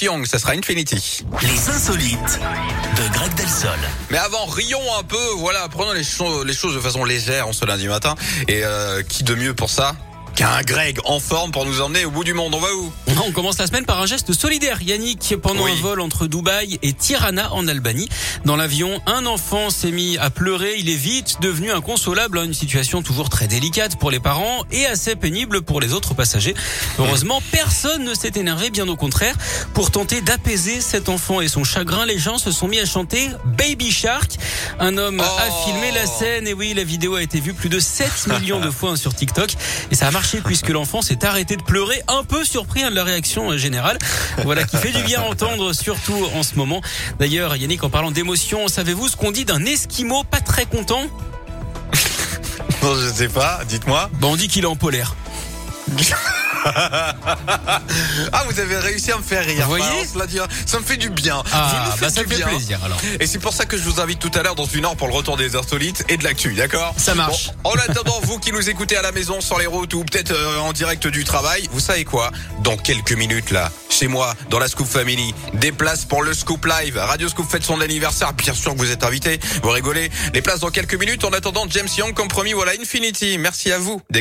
Young, ça sera Infinity. Les insolites de Greg Delsol. Mais avant, rions un peu, voilà, prenons les, cho- les choses de façon légère en ce lundi matin. Et euh, qui de mieux pour ça? Qu'un Greg en forme pour nous emmener au bout du monde On va où On commence la semaine par un geste solidaire. Yannick, pendant Oui. un vol entre Dubaï et Tirana en Albanie, dans l'avion, un enfant s'est mis à pleurer. Il est vite devenu inconsolable. hein, Une situation toujours très délicate pour les parents et assez pénible pour les autres passagers. Heureusement, personne ne s'est énervé, bien au contraire. Pour tenter d'apaiser cet enfant et son chagrin, les gens se sont mis à chanter Baby Shark. Un homme a Oh. filmé la scène et oui, la vidéo a été vue plus de 7 millions de fois hein, sur TikTok et ça a marché puisque l'enfant s'est arrêté de pleurer, un peu surpris hein, de la réaction euh, générale. Voilà qui fait du bien à entendre, surtout en ce moment. D'ailleurs, Yannick, en parlant d'émotion, savez-vous ce qu'on dit d'un esquimau pas très content? Non, je sais pas, dites-moi. Bah, on dit qu'il est en polaire. Ah, vous avez réussi à me faire rire. Vous voyez Bah, on hein. Ça me fait du bien. Vous Ah, nous bah ça du fait bien. plaisir alors. Et c'est pour ça que je vous invite tout à l'heure dans une heure pour le retour des insolites et de l'actu, d'accord? Ça marche. Bon, en attendant, vous qui nous écoutez à la maison, sur les routes ou peut-être euh, en direct du travail, vous savez quoi? Dans quelques minutes là, chez moi, dans la Scoop Family, des places pour le Scoop Live. Radio Scoop fête son anniversaire. Bien sûr que vous êtes invités. Vous rigolez. Les places dans quelques minutes. En attendant, James Young, comme promis, voilà Infinity. Merci à vous.